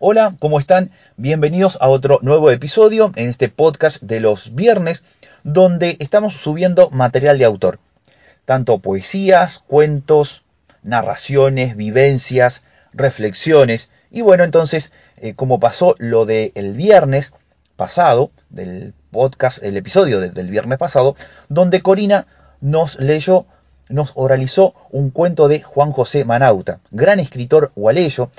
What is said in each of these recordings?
Hola, ¿cómo están? Bienvenidos a otro nuevo episodio en este podcast de los viernes, donde estamos subiendo material de autor. Tanto poesías, cuentos, narraciones, vivencias, reflexiones. Y bueno, entonces, eh, como pasó lo del el viernes pasado, del podcast, el episodio del viernes pasado, donde Corina nos leyó, nos oralizó un cuento de Juan José Manauta, gran escritor gualeyo,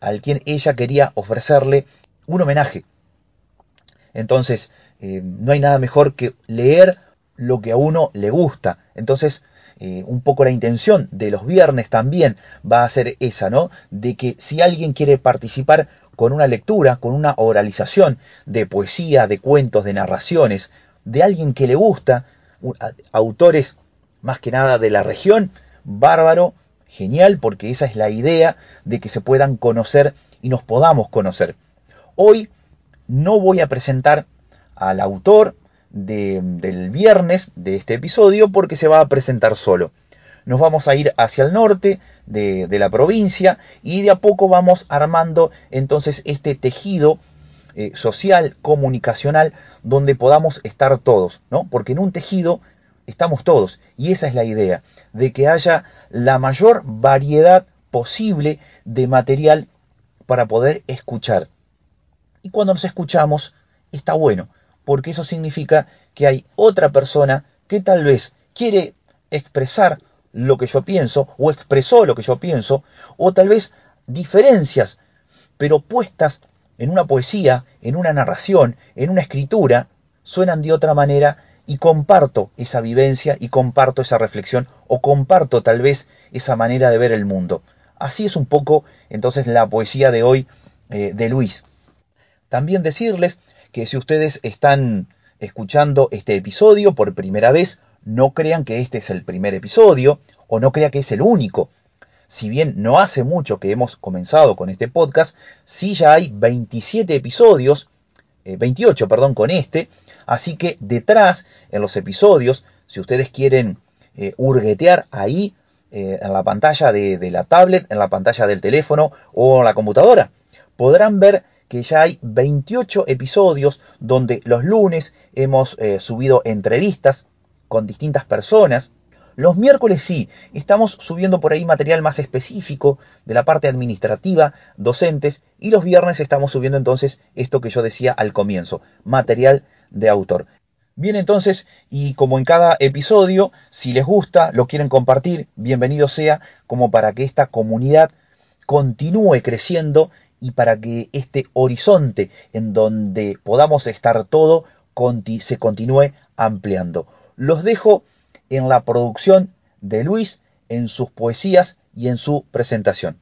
al quien ella quería ofrecerle un homenaje. Entonces, eh, no hay nada mejor que leer lo que a uno le gusta. Entonces, eh, un poco la intención de los viernes también va a ser esa, ¿no? De que si alguien quiere participar con una lectura, con una oralización de poesía, de cuentos, de narraciones, de alguien que le gusta, autores más que nada de la región, bárbaro, genial, porque esa es la idea de que se puedan conocer y nos podamos conocer. Hoy no voy a presentar al autor, del viernes de este episodio porque se va a presentar solo. Nos vamos a ir hacia el norte de, la provincia y de a poco vamos armando entonces este tejido eh, social, comunicacional, donde podamos estar todos, ¿no? Porque en un tejido estamos todos y esa es la idea, de que haya la mayor variedad posible de material para poder escuchar. Y cuando nos escuchamos, está bueno, porque eso significa que hay otra persona que tal vez quiere expresar lo que yo pienso, o expresó lo que yo pienso, o tal vez diferencias, pero puestas en una poesía, en una narración, en una escritura, suenan de otra manera y comparto esa vivencia y comparto esa reflexión o comparto tal vez esa manera de ver el mundo. Así es un poco entonces la poesía de hoy eh, de Luis. También decirles que si ustedes están escuchando este episodio por primera vez, no crean que este es el primer episodio o no crean que es el único. Si bien no hace mucho que hemos comenzado con este podcast, sí ya hay 27 episodios, 28, eh, perdón, con este. Así que detrás, en los episodios, si ustedes quieren eh, hurguetear ahí, eh, en la pantalla de, la tablet, en la pantalla del teléfono o en la computadora, podrán ver que ya hay 28 episodios donde los lunes hemos eh, subido entrevistas con distintas personas. Los miércoles sí, estamos subiendo por ahí material más específico de la parte administrativa, docentes, y los viernes estamos subiendo entonces esto que yo decía al comienzo, material de autor. Bien entonces, y como en cada episodio, si les gusta, lo quieren compartir, bienvenido sea, como para que esta comunidad continúe creciendo y para que este horizonte en donde podamos estar todo se continúe ampliando. Los dejo en la producción de Luis, en sus poesías y en su presentación.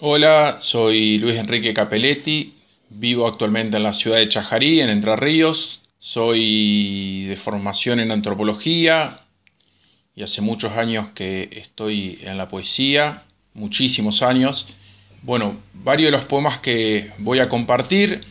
Hola, soy Luis Enrique Capelletti, vivo actualmente en la ciudad de Chajarí, en Entre Ríos. Soy de formación en antropología, y hace muchos años que estoy en la poesía, muchísimos años. Bueno, varios de los poemas que voy a compartir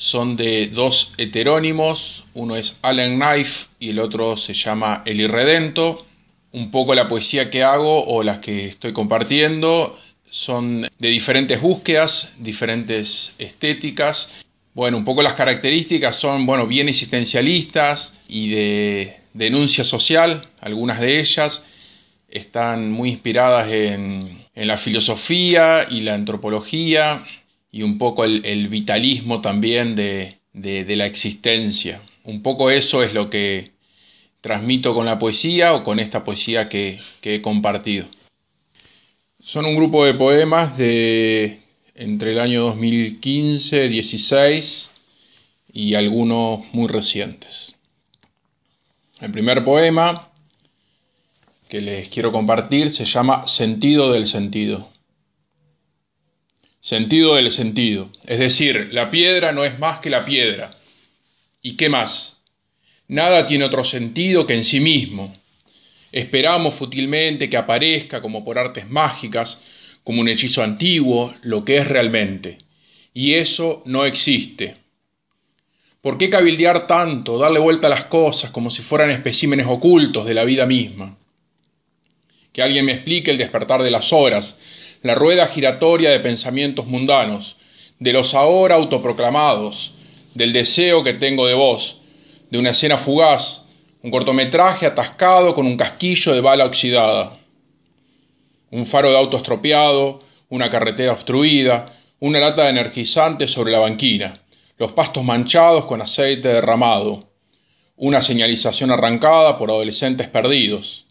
son de dos heterónimos, uno es Allen Knife y el otro se llama El Irredento. Un poco la poesía que hago o las que estoy compartiendo son de diferentes búsquedas, diferentes estéticas. Bueno, un poco las características son, bueno, bien existencialistas y de denuncia social, algunas de ellas están muy inspiradas en, la filosofía y la antropología y un poco el, vitalismo también de, la existencia. Un poco eso es lo que transmito con la poesía o con esta poesía que, que he compartido. Son un grupo de poemas de entre el año 2015, 16 y algunos muy recientes. El primer poema que les quiero compartir se llama Sentido del sentido. Sentido del sentido. Es decir, la piedra no es más que la piedra. ¿Y qué más? Nada tiene otro sentido que en sí mismo. Esperamos fútilmente que aparezca como por artes mágicas, como un hechizo antiguo, lo que es realmente. Y eso no existe. ¿Por qué cabildear tanto, darle vuelta a las cosas como si fueran especímenes ocultos de la vida misma? que alguien me explique el despertar de las horas, la rueda giratoria de pensamientos mundanos, de los ahora autoproclamados, del deseo que tengo de vos, de una escena fugaz, un cortometraje atascado con un casquillo de bala oxidada, un faro de auto estropeado, una carretera obstruida, una lata de energizante sobre la banquina, los pastos manchados con aceite derramado, una señalización arrancada por adolescentes perdidos.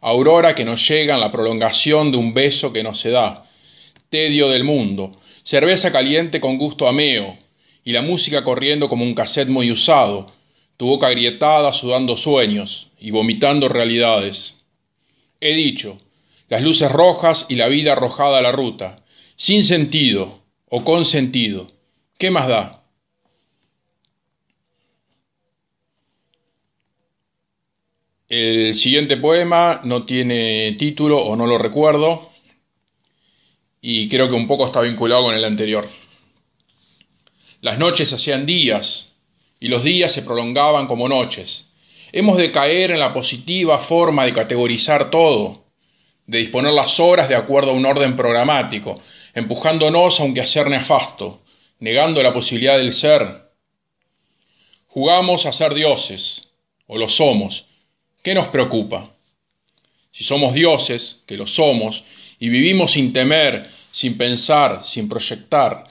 Aurora que nos llega en la prolongación de un beso que no se da, tedio del mundo, cerveza caliente con gusto ameo, y la música corriendo como un cassette muy usado, tu boca agrietada sudando sueños y vomitando realidades. He dicho, las luces rojas y la vida arrojada a la ruta, sin sentido o con sentido. ¿Qué más da? El siguiente poema no tiene título o no lo recuerdo y creo que un poco está vinculado con el anterior. Las noches hacían días y los días se prolongaban como noches. Hemos de caer en la positiva forma de categorizar todo, de disponer las horas de acuerdo a un orden programático, empujándonos a un quehacer nefasto, negando la posibilidad del ser. Jugamos a ser dioses, o lo somos. ¿Qué nos preocupa? Si somos dioses, que lo somos, y vivimos sin temer, sin pensar, sin proyectar,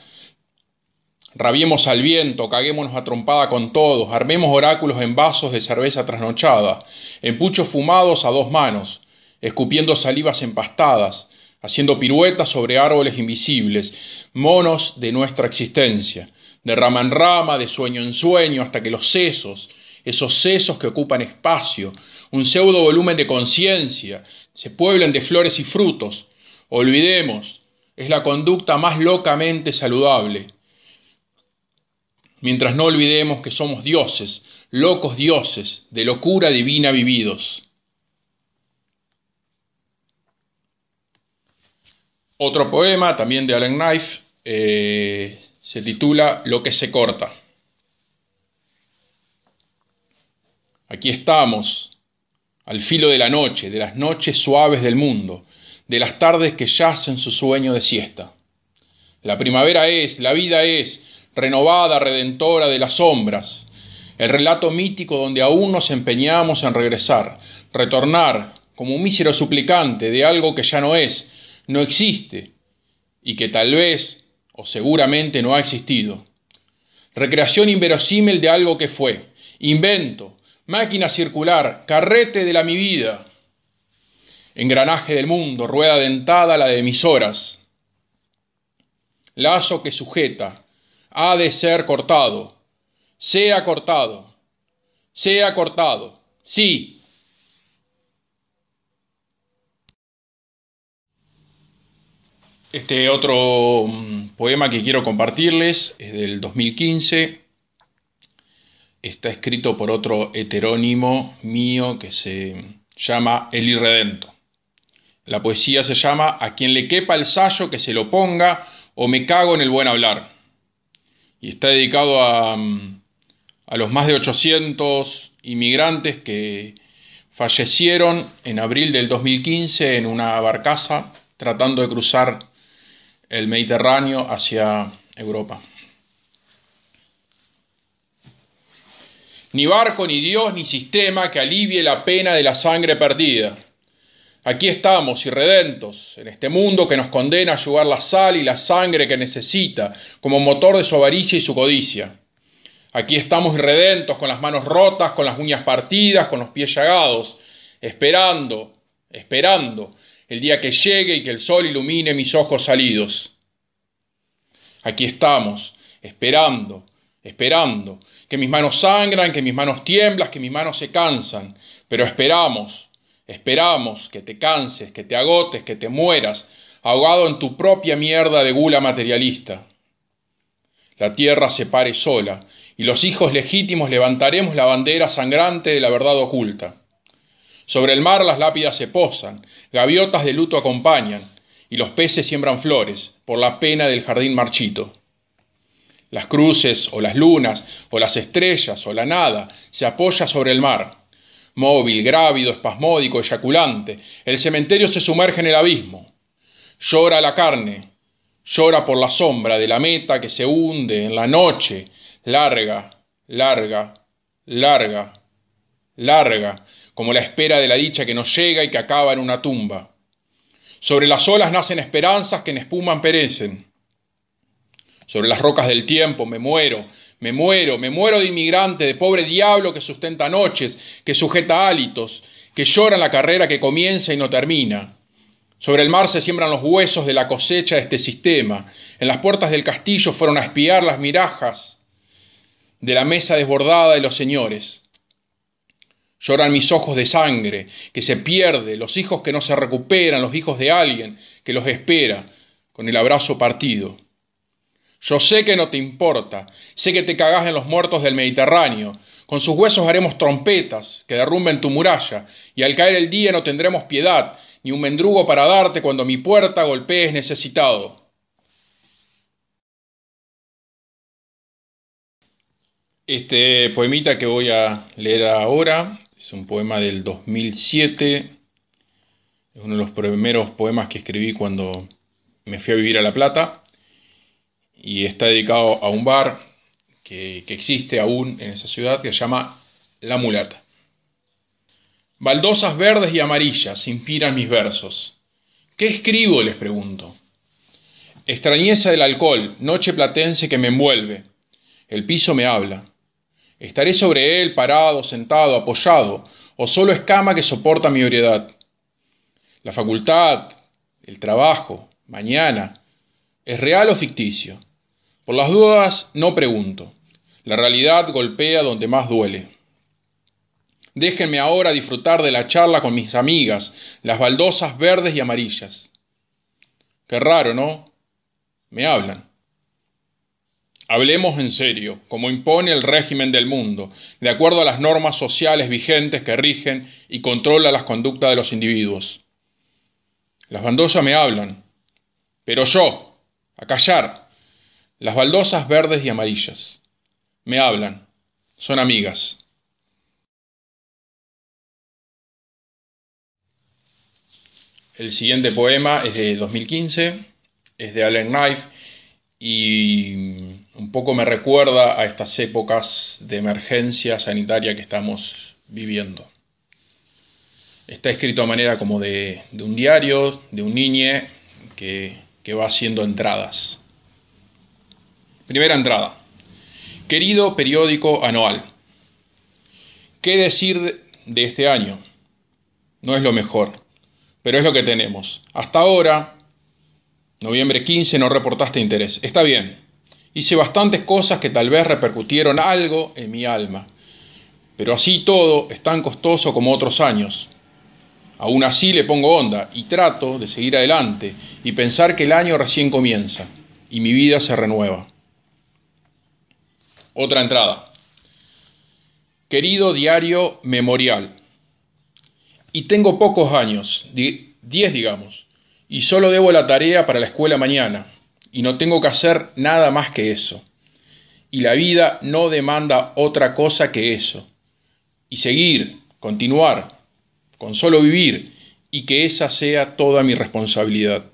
Rabiemos al viento, caguémonos a trompada con todos, armemos oráculos en vasos de cerveza trasnochada, en puchos fumados a dos manos, escupiendo salivas empastadas, haciendo piruetas sobre árboles invisibles, monos de nuestra existencia, de rama en rama, de sueño en sueño, hasta que los sesos, esos sesos que ocupan espacio, un pseudo volumen de conciencia, se pueblen de flores y frutos. Olvidemos, es la conducta más locamente saludable mientras no olvidemos que somos dioses, locos dioses, de locura divina vividos. Otro poema, también de Allen Knife, eh, se titula Lo que se corta. Aquí estamos, al filo de la noche, de las noches suaves del mundo, de las tardes que yacen su sueño de siesta. La primavera es, la vida es, renovada, redentora de las sombras, el relato mítico donde aún nos empeñamos en regresar, retornar como un mísero suplicante de algo que ya no es, no existe y que tal vez o seguramente no ha existido. Recreación inverosímil de algo que fue, invento, máquina circular, carrete de la mi vida, engranaje del mundo, rueda dentada la de mis horas, lazo que sujeta, ha de ser cortado. Sea cortado. Sea cortado. Sí. Este otro mm, poema que quiero compartirles es del 2015. Está escrito por otro heterónimo mío que se llama El Irredento. La poesía se llama A quien le quepa el sayo que se lo ponga o me cago en el buen hablar y está dedicado a, a los más de 800 inmigrantes que fallecieron en abril del 2015 en una barcaza tratando de cruzar el Mediterráneo hacia Europa. Ni barco, ni Dios, ni sistema que alivie la pena de la sangre perdida Aquí estamos, irredentos, en este mundo que nos condena a llevar la sal y la sangre que necesita como motor de su avaricia y su codicia. Aquí estamos irredentos, con las manos rotas, con las uñas partidas, con los pies llagados, esperando, esperando el día que llegue y que el sol ilumine mis ojos salidos. Aquí estamos, esperando, esperando, que mis manos sangran, que mis manos tiemblan, que mis manos se cansan, pero esperamos, Esperamos que te canses, que te agotes, que te mueras, ahogado en tu propia mierda de gula materialista. La tierra se pare sola, y los hijos legítimos levantaremos la bandera sangrante de la verdad oculta. Sobre el mar las lápidas se posan, gaviotas de luto acompañan, y los peces siembran flores, por la pena del jardín marchito. Las cruces, o las lunas, o las estrellas, o la nada, se apoya sobre el mar, móvil, grávido, espasmódico, eyaculante. El cementerio se sumerge en el abismo. Llora la carne, llora por la sombra de la meta que se hunde en la noche, larga, larga, larga, larga, como la espera de la dicha que no llega y que acaba en una tumba. Sobre las olas nacen esperanzas que en espuman perecen. Sobre las rocas del tiempo me muero, me muero, me muero de inmigrante, de pobre diablo que sustenta noches, que sujeta hálitos, que llora en la carrera que comienza y no termina. Sobre el mar se siembran los huesos de la cosecha de este sistema. En las puertas del castillo fueron a espiar las mirajas de la mesa desbordada de los señores. Lloran mis ojos de sangre, que se pierde, los hijos que no se recuperan, los hijos de alguien que los espera, con el abrazo partido. Yo sé que no te importa, sé que te cagás en los muertos del Mediterráneo. Con sus huesos haremos trompetas que derrumben tu muralla, y al caer el día no tendremos piedad, ni un mendrugo para darte cuando mi puerta golpees necesitado. Este poemita que voy a leer ahora es un poema del 2007. Es uno de los primeros poemas que escribí cuando me fui a vivir a La Plata. Y está dedicado a un bar que, existe aún en esa ciudad que se llama La Mulata. Baldosas verdes y amarillas inspiran mis versos. ¿Qué escribo? les pregunto. Extrañeza del alcohol, noche platense que me envuelve. El piso me habla. ¿Estaré sobre él parado, sentado, apoyado, o solo escama que soporta mi ebriedad? La facultad, el trabajo, mañana, ¿es real o ficticio? Por las dudas no pregunto. La realidad golpea donde más duele. Déjenme ahora disfrutar de la charla con mis amigas, las baldosas verdes y amarillas. Qué raro, ¿no? Me hablan. Hablemos en serio, como impone el régimen del mundo, de acuerdo a las normas sociales vigentes que rigen y controlan las conductas de los individuos. Las baldosas me hablan, pero yo, a callar, las baldosas verdes y amarillas, me hablan, son amigas. El siguiente poema es de 2015, es de Allen Knife y un poco me recuerda a estas épocas de emergencia sanitaria que estamos viviendo. Está escrito a manera como de, de un diario, de un niñe que, que va haciendo entradas. Primera entrada. Querido periódico anual. ¿Qué decir de este año? No es lo mejor, pero es lo que tenemos. Hasta ahora Noviembre 15 no reportaste interés. Está bien. Hice bastantes cosas que tal vez repercutieron algo en mi alma. Pero así todo es tan costoso como otros años. Aún así le pongo onda y trato de seguir adelante y pensar que el año recién comienza y mi vida se renueva. Otra entrada. Querido diario memorial. Y tengo pocos años, diez digamos y solo debo la tarea para la escuela mañana, y no tengo que hacer nada más que eso. Y la vida no demanda otra cosa que eso. Y seguir, continuar, con solo vivir, y que esa sea toda mi responsabilidad.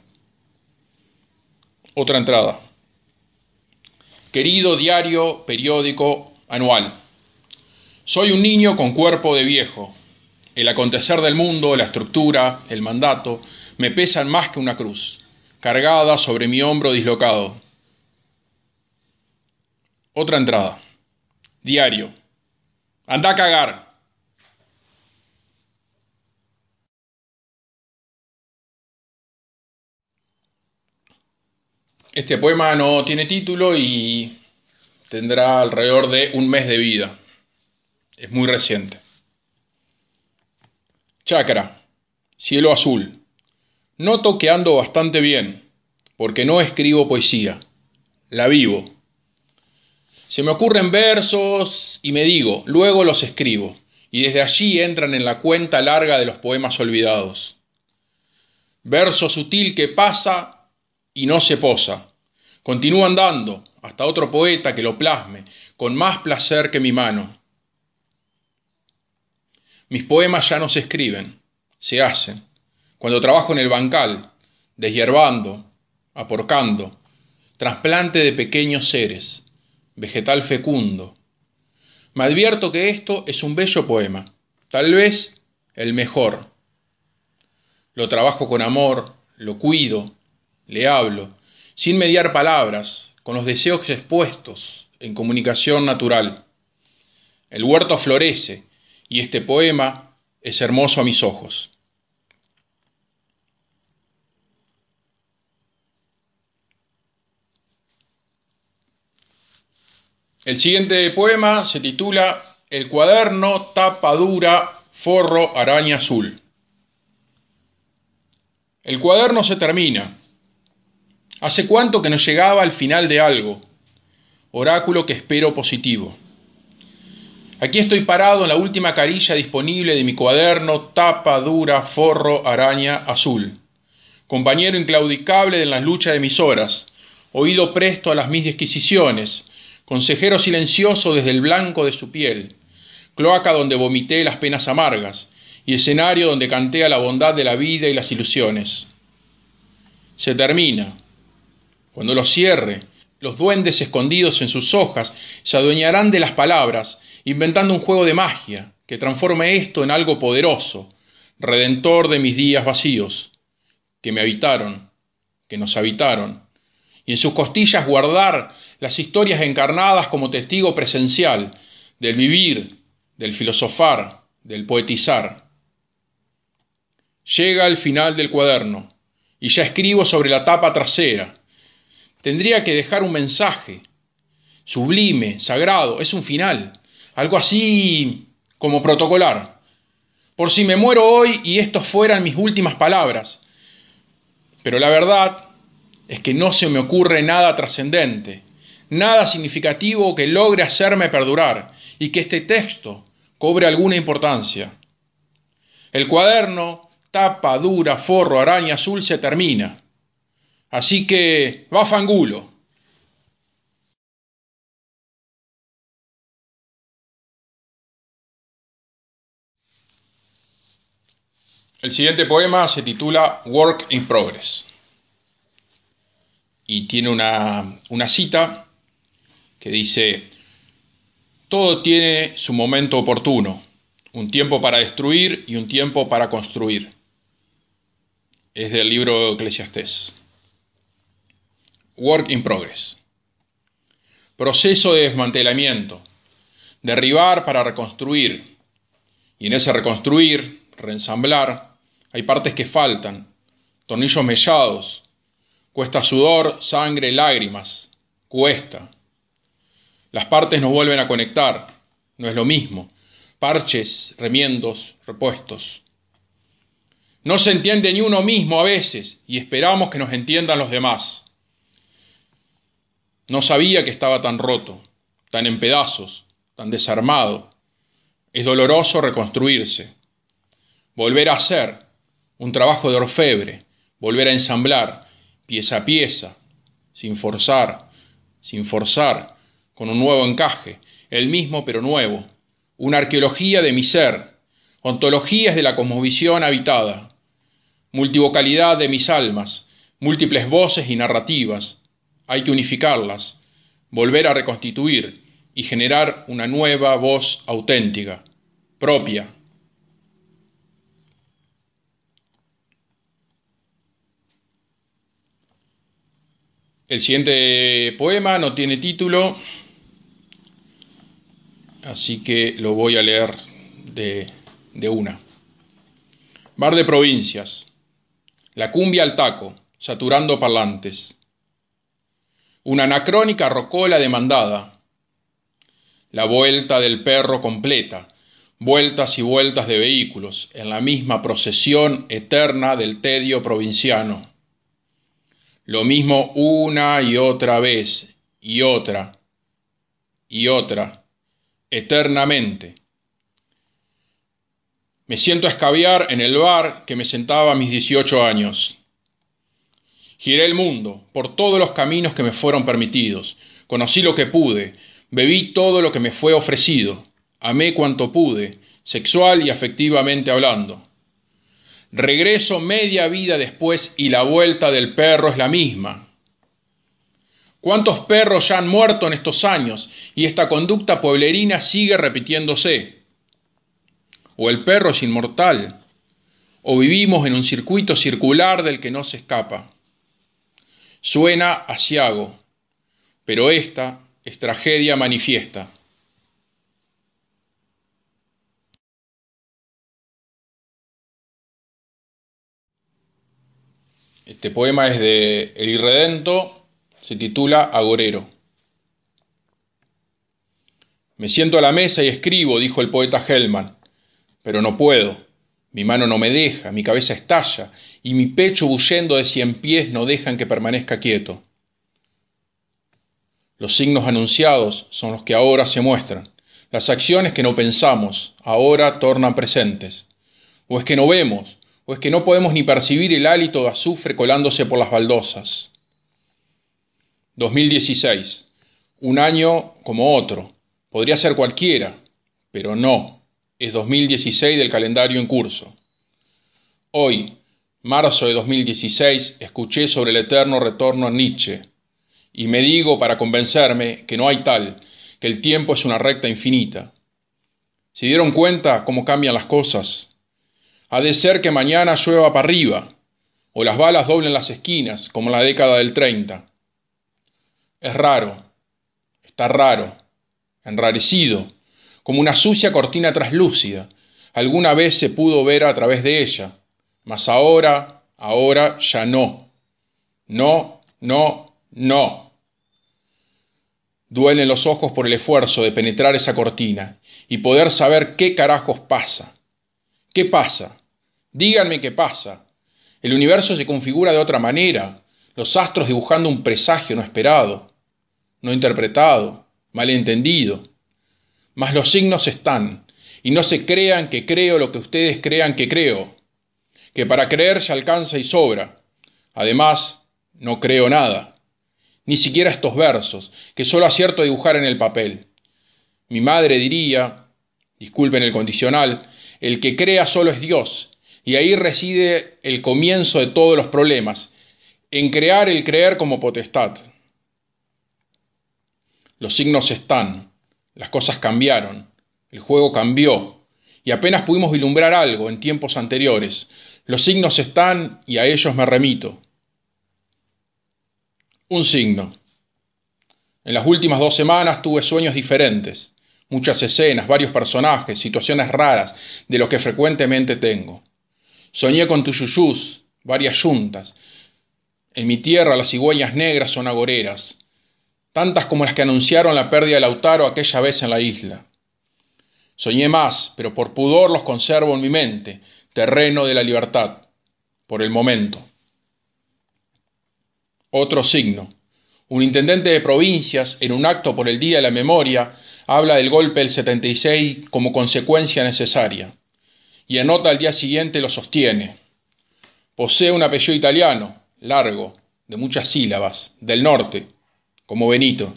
Otra entrada. Querido diario, periódico, anual. Soy un niño con cuerpo de viejo, el acontecer del mundo, la estructura, el mandato, me pesan más que una cruz, cargada sobre mi hombro dislocado. Otra entrada. Diario. Anda a cagar. Este poema no tiene título y tendrá alrededor de un mes de vida. Es muy reciente. Chakra, cielo azul. Noto que ando bastante bien, porque no escribo poesía, la vivo. Se me ocurren versos y me digo, luego los escribo, y desde allí entran en la cuenta larga de los poemas olvidados. Verso sutil que pasa y no se posa. Continúa andando hasta otro poeta que lo plasme, con más placer que mi mano Mis poemas ya no se escriben, se hacen. Cuando trabajo en el bancal, deshiervando, aporcando, trasplante de pequeños seres, vegetal fecundo. Me advierto que esto es un bello poema, tal vez el mejor. Lo trabajo con amor, lo cuido, le hablo, sin mediar palabras, con los deseos expuestos, en comunicación natural. El huerto florece y este poema es hermoso a mis ojos. El siguiente poema se titula El cuaderno, tapa dura, forro, araña azul. El cuaderno se termina. ¿Hace cuánto que no llegaba al final de algo? Oráculo que espero positivo. Aquí estoy parado en la última carilla disponible de mi cuaderno, tapa dura, forro, araña azul. Compañero inclaudicable en las luchas de mis horas, oído presto a las mis disquisiciones, consejero silencioso desde el blanco de su piel, cloaca donde vomité las penas amargas y escenario donde canté a la bondad de la vida y las ilusiones. Se termina. Cuando lo cierre, los duendes escondidos en sus hojas se adueñarán de las palabras, inventando un juego de magia que transforme esto en algo poderoso, redentor de mis días vacíos, que me habitaron, que nos habitaron, y en sus costillas guardar las historias encarnadas como testigo presencial del vivir, del filosofar, del poetizar. Llega el final del cuaderno y ya escribo sobre la tapa trasera. Tendría que dejar un mensaje, sublime, sagrado, es un final, algo así como protocolar. Por si me muero hoy y estos fueran mis últimas palabras. Pero la verdad es que no se me ocurre nada trascendente, nada significativo que logre hacerme perdurar y que este texto cobre alguna importancia. El cuaderno, tapa dura, forro, araña azul se termina. Así que va fangulo. El siguiente poema se titula Work in Progress y tiene una, una cita que dice, todo tiene su momento oportuno, un tiempo para destruir y un tiempo para construir. Es del libro Eclesiastés. Work in progress. Proceso de desmantelamiento. Derribar para reconstruir. Y en ese reconstruir, reensamblar, hay partes que faltan. Tornillos mellados, Cuesta sudor, sangre, lágrimas. Cuesta. Las partes nos vuelven a conectar. No es lo mismo. Parches, remiendos, repuestos. No se entiende ni uno mismo a veces y esperamos que nos entiendan los demás. No sabía que estaba tan roto, tan en pedazos, tan desarmado. Es doloroso reconstruirse. Volver a hacer un trabajo de orfebre, volver a ensamblar, pieza a pieza, sin forzar, sin forzar, con un nuevo encaje, el mismo pero nuevo, una arqueología de mi ser, ontologías de la cosmovisión habitada, multivocalidad de mis almas, múltiples voces y narrativas, hay que unificarlas, volver a reconstituir y generar una nueva voz auténtica, propia, El siguiente poema no tiene título, así que lo voy a leer de, de una. Bar de provincias. La cumbia al taco, saturando parlantes. Una anacrónica rocola demandada. La vuelta del perro completa, vueltas y vueltas de vehículos en la misma procesión eterna del tedio provinciano lo mismo una y otra vez, y otra, y otra, eternamente. Me siento a escabiar en el bar que me sentaba a mis 18 años. Giré el mundo por todos los caminos que me fueron permitidos. Conocí lo que pude, bebí todo lo que me fue ofrecido, amé cuanto pude, sexual y afectivamente hablando. Regreso media vida después y la vuelta del perro es la misma. ¿Cuántos perros ya han muerto en estos años y esta conducta pueblerina sigue repitiéndose? ¿O el perro es inmortal? ¿O vivimos en un circuito circular del que no se escapa? Suena asiago, pero esta es tragedia manifiesta. Este poema es de El Irredento, se titula Agorero. Me siento a la mesa y escribo, dijo el poeta Hellman, pero no puedo. Mi mano no me deja, mi cabeza estalla y mi pecho bullendo de cien pies no dejan que permanezca quieto. Los signos anunciados son los que ahora se muestran. Las acciones que no pensamos ahora tornan presentes. O es que no vemos, o es que no podemos ni percibir el hálito de azufre colándose por las baldosas. 2016. Un año como otro. Podría ser cualquiera, pero no. Es 2016 del calendario en curso. Hoy, marzo de 2016, escuché sobre el eterno retorno a Nietzsche y me digo para convencerme que no hay tal, que el tiempo es una recta infinita. ¿Se dieron cuenta cómo cambian las cosas? Ha de ser que mañana llueva para arriba, o las balas doblen las esquinas, como en la década del 30. Es raro, está raro, enrarecido, como una sucia cortina traslúcida. Alguna vez se pudo ver a través de ella, mas ahora, ahora ya no. No, no, no. Duelen los ojos por el esfuerzo de penetrar esa cortina y poder saber qué carajos pasa. ¿Qué pasa? Díganme qué pasa. El universo se configura de otra manera, los astros dibujando un presagio no esperado, no interpretado, malentendido. Mas los signos están, y no se crean que creo lo que ustedes crean que creo, que para creer se alcanza y sobra. Además, no creo nada, ni siquiera estos versos, que solo acierto a dibujar en el papel. Mi madre diría, disculpen el condicional, el que crea solo es Dios, y ahí reside el comienzo de todos los problemas, en crear el creer como potestad. Los signos están, las cosas cambiaron, el juego cambió, y apenas pudimos vislumbrar algo en tiempos anteriores. Los signos están y a ellos me remito. Un signo. En las últimas dos semanas tuve sueños diferentes muchas escenas, varios personajes, situaciones raras de lo que frecuentemente tengo. Soñé con tuyuyús, varias yuntas. En mi tierra las cigüeñas negras son agoreras, tantas como las que anunciaron la pérdida de Lautaro aquella vez en la isla. Soñé más, pero por pudor los conservo en mi mente, terreno de la libertad, por el momento. Otro signo. Un intendente de provincias, en un acto por el Día de la Memoria, habla del golpe del 76 como consecuencia necesaria y anota al día siguiente lo sostiene. Posee un apellido italiano, largo, de muchas sílabas, del norte, como Benito.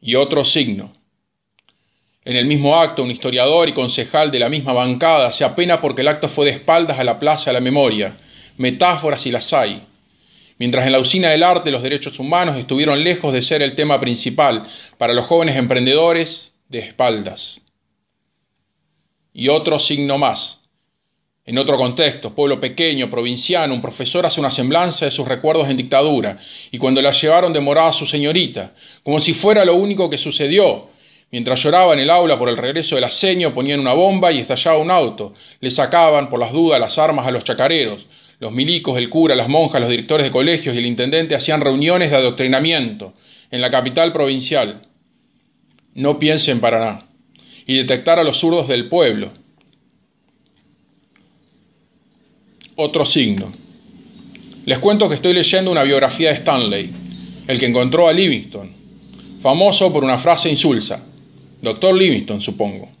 Y otro signo. En el mismo acto, un historiador y concejal de la misma bancada se apena porque el acto fue de espaldas a la Plaza de la Memoria. Metáforas y las hay Mientras en la usina del arte los derechos humanos estuvieron lejos de ser el tema principal para los jóvenes emprendedores de espaldas. Y otro signo más. En otro contexto, pueblo pequeño, provinciano, un profesor hace una semblanza de sus recuerdos en dictadura, y cuando la llevaron demoraba su señorita, como si fuera lo único que sucedió. Mientras lloraba en el aula por el regreso del aseño, ponían una bomba y estallaba un auto. Le sacaban, por las dudas, las armas a los chacareros. Los milicos, el cura, las monjas, los directores de colegios y el intendente hacían reuniones de adoctrinamiento en la capital provincial. No piensen para nada. Y detectar a los zurdos del pueblo. Otro signo. Les cuento que estoy leyendo una biografía de Stanley, el que encontró a Livingston, famoso por una frase insulsa. Doctor Livingston, supongo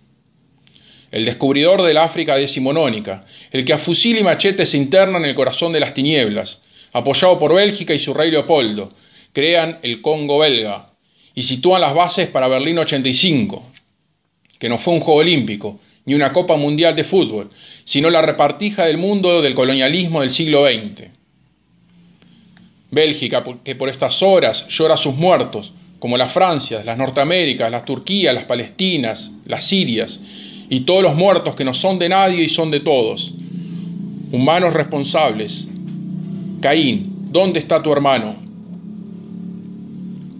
el descubridor del África decimonónica, el que a fusil y machete se interna en el corazón de las tinieblas, apoyado por Bélgica y su rey Leopoldo, crean el Congo belga y sitúan las bases para Berlín 85. que no fue un Juego Olímpico, ni una Copa Mundial de Fútbol, sino la repartija del mundo del colonialismo del siglo XX. Bélgica, que por estas horas llora a sus muertos, como las Francias, las Norteaméricas, las Turquías, las Palestinas, las Sirias, y todos los muertos que no son de nadie y son de todos. Humanos responsables. Caín, ¿dónde está tu hermano?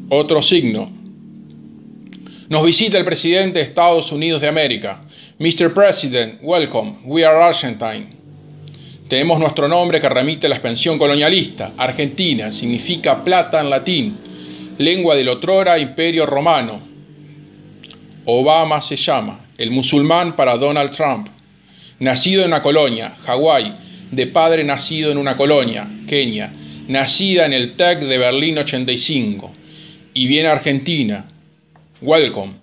Otro signo. Nos visita el presidente de Estados Unidos de América. Mr. President, welcome. We are Argentine. Tenemos nuestro nombre que remite a la expansión colonialista. Argentina significa plata en latín, lengua del otrora imperio romano. Obama se llama, el musulmán para Donald Trump. Nacido en una colonia, Hawái, de padre nacido en una colonia, Kenia, nacida en el TEC de Berlín 85, y viene a Argentina. Welcome.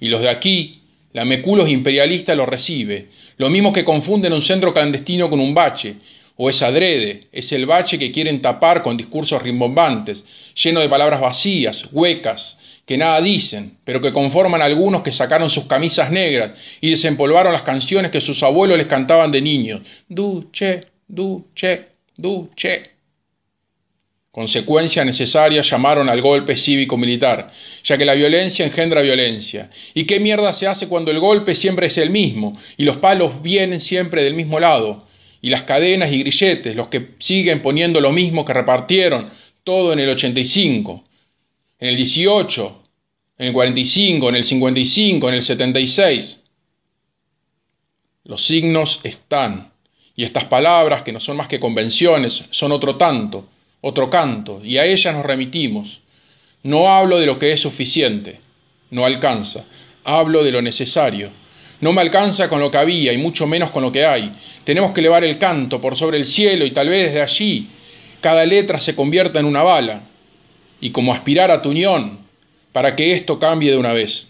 Y los de aquí, la Meculos imperialista lo recibe, lo mismo que confunden un centro clandestino con un bache, o es adrede, es el bache que quieren tapar con discursos rimbombantes, lleno de palabras vacías, huecas, que nada dicen, pero que conforman algunos que sacaron sus camisas negras y desempolvaron las canciones que sus abuelos les cantaban de niños. Duche, duche, duche. Consecuencia necesaria llamaron al golpe cívico-militar, ya que la violencia engendra violencia. ¿Y qué mierda se hace cuando el golpe siempre es el mismo y los palos vienen siempre del mismo lado? Y las cadenas y grilletes, los que siguen poniendo lo mismo que repartieron todo en el 85, en el 18, en el 45, en el 55, en el 76. Los signos están, y estas palabras, que no son más que convenciones, son otro tanto otro canto, y a ella nos remitimos. No hablo de lo que es suficiente, no alcanza, hablo de lo necesario. No me alcanza con lo que había y mucho menos con lo que hay. Tenemos que elevar el canto por sobre el cielo y tal vez desde allí cada letra se convierta en una bala y como aspirar a tu unión para que esto cambie de una vez.